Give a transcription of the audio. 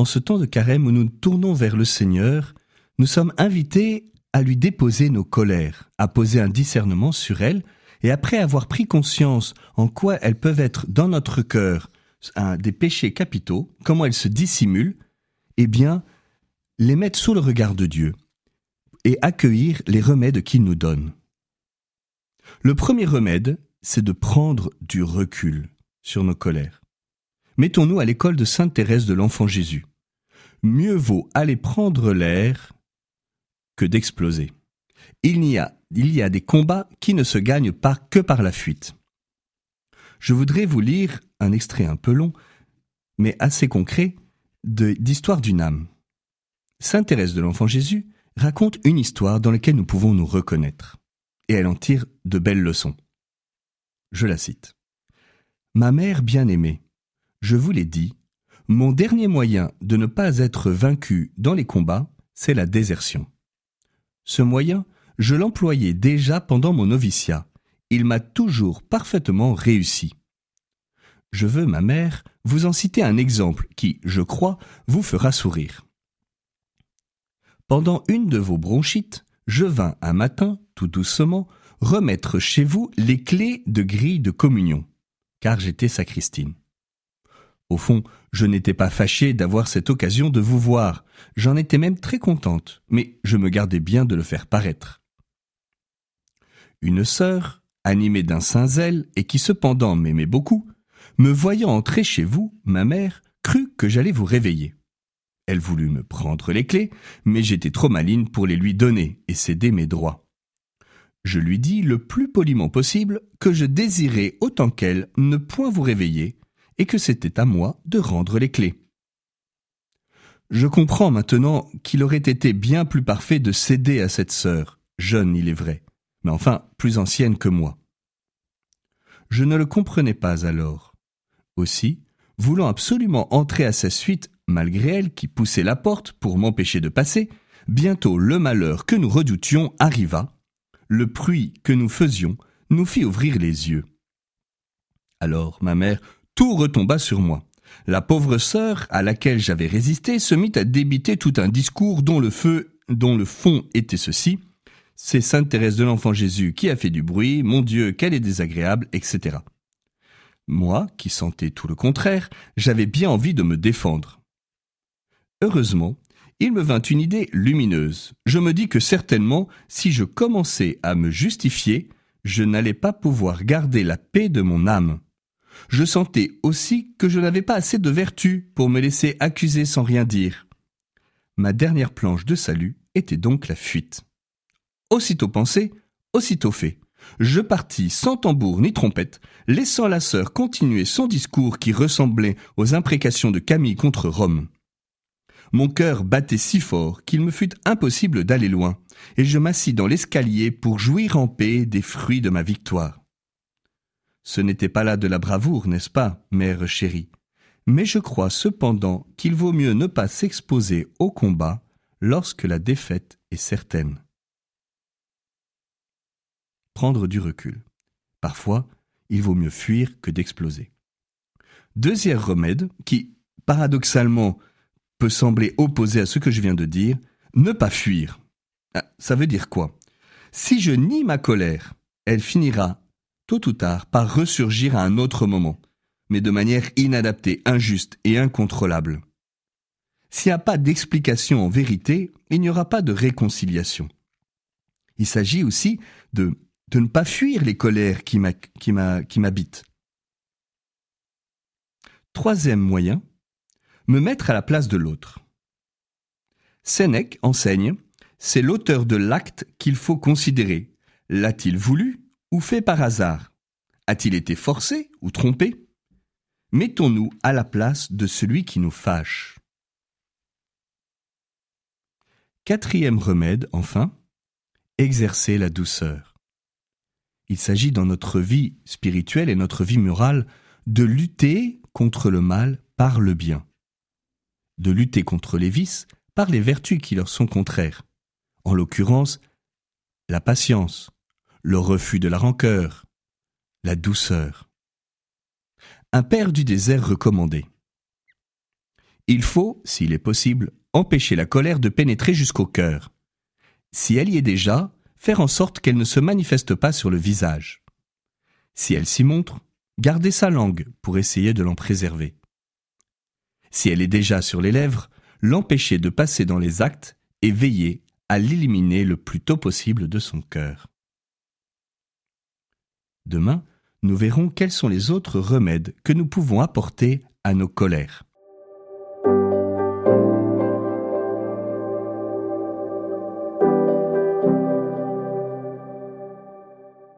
En ce temps de carême où nous tournons vers le Seigneur, nous sommes invités à lui déposer nos colères, à poser un discernement sur elles, et après avoir pris conscience en quoi elles peuvent être dans notre cœur des péchés capitaux, comment elles se dissimulent, eh bien, les mettre sous le regard de Dieu et accueillir les remèdes qu'il nous donne. Le premier remède, c'est de prendre du recul sur nos colères. Mettons-nous à l'école de Sainte Thérèse de l'Enfant Jésus. Mieux vaut aller prendre l'air que d'exploser. Il y a, il y a des combats qui ne se gagnent pas que par la fuite. Je voudrais vous lire un extrait un peu long, mais assez concret, d'Histoire d'une âme. Sainte Thérèse de l'Enfant Jésus raconte une histoire dans laquelle nous pouvons nous reconnaître, et elle en tire de belles leçons. Je la cite. Ma mère bien-aimée, je vous l'ai dit, mon dernier moyen de ne pas être vaincu dans les combats, c'est la désertion. Ce moyen, je l'employais déjà pendant mon noviciat. Il m'a toujours parfaitement réussi. Je veux, ma mère, vous en citer un exemple qui, je crois, vous fera sourire. Pendant une de vos bronchites, je vins un matin, tout doucement, remettre chez vous les clés de grille de communion, car j'étais sacristine. Au fond, je n'étais pas fâché d'avoir cette occasion de vous voir, j'en étais même très contente, mais je me gardais bien de le faire paraître. Une sœur, animée d'un saint zèle et qui cependant m'aimait beaucoup, me voyant entrer chez vous, ma mère crut que j'allais vous réveiller. Elle voulut me prendre les clés, mais j'étais trop maligne pour les lui donner et céder mes droits. Je lui dis le plus poliment possible que je désirais autant qu'elle ne point vous réveiller, et que c'était à moi de rendre les clés. Je comprends maintenant qu'il aurait été bien plus parfait de céder à cette sœur, jeune il est vrai, mais enfin plus ancienne que moi. Je ne le comprenais pas alors. Aussi, voulant absolument entrer à sa suite, malgré elle qui poussait la porte pour m'empêcher de passer, bientôt le malheur que nous redoutions arriva, le bruit que nous faisions nous fit ouvrir les yeux. Alors ma mère tout retomba sur moi. La pauvre sœur, à laquelle j'avais résisté, se mit à débiter tout un discours dont le feu, dont le fond était ceci. C'est Sainte Thérèse de l'Enfant Jésus qui a fait du bruit, mon Dieu, qu'elle est désagréable, etc. Moi, qui sentais tout le contraire, j'avais bien envie de me défendre. Heureusement, il me vint une idée lumineuse. Je me dis que certainement, si je commençais à me justifier, je n'allais pas pouvoir garder la paix de mon âme je sentais aussi que je n'avais pas assez de vertu pour me laisser accuser sans rien dire. Ma dernière planche de salut était donc la fuite. Aussitôt pensé, aussitôt fait. Je partis sans tambour ni trompette, laissant la sœur continuer son discours qui ressemblait aux imprécations de Camille contre Rome. Mon cœur battait si fort qu'il me fut impossible d'aller loin, et je m'assis dans l'escalier pour jouir en paix des fruits de ma victoire. Ce n'était pas là de la bravoure, n'est-ce pas, mère chérie? Mais je crois cependant qu'il vaut mieux ne pas s'exposer au combat lorsque la défaite est certaine. Prendre du recul. Parfois, il vaut mieux fuir que d'exploser. Deuxième remède, qui, paradoxalement, peut sembler opposé à ce que je viens de dire, ne pas fuir. Ah, ça veut dire quoi? Si je nie ma colère, elle finira tôt ou tard par ressurgir à un autre moment, mais de manière inadaptée, injuste et incontrôlable. S'il n'y a pas d'explication en vérité, il n'y aura pas de réconciliation. Il s'agit aussi de, ne pas fuir les colères qui m'habitent. Troisième moyen, me mettre à la place de l'autre. Sénèque enseigne, c'est l'auteur de l'acte qu'il faut considérer. L'a-t-il voulu ou fait par hasard? A-t-il été forcé ou trompé? Mettons-nous à la place de celui qui nous fâche. Quatrième remède, enfin, exercer la douceur. Il s'agit dans notre vie spirituelle et notre vie morale de lutter contre le mal par le bien, de lutter contre les vices par les vertus qui leur sont contraires, en l'occurrence la patience, le refus de la rancœur, la douceur. Un père du désert recommandé. Il faut, s'il est possible, empêcher la colère de pénétrer jusqu'au cœur. Si elle y est déjà, faire en sorte qu'elle ne se manifeste pas sur le visage. Si elle s'y montre, garder sa langue pour essayer de l'en préserver. Si elle est déjà sur les lèvres, l'empêcher de passer dans les actes et veiller à l'éliminer le plus tôt possible de son cœur. Demain, nous verrons quels sont les autres remèdes que nous pouvons apporter à nos colères.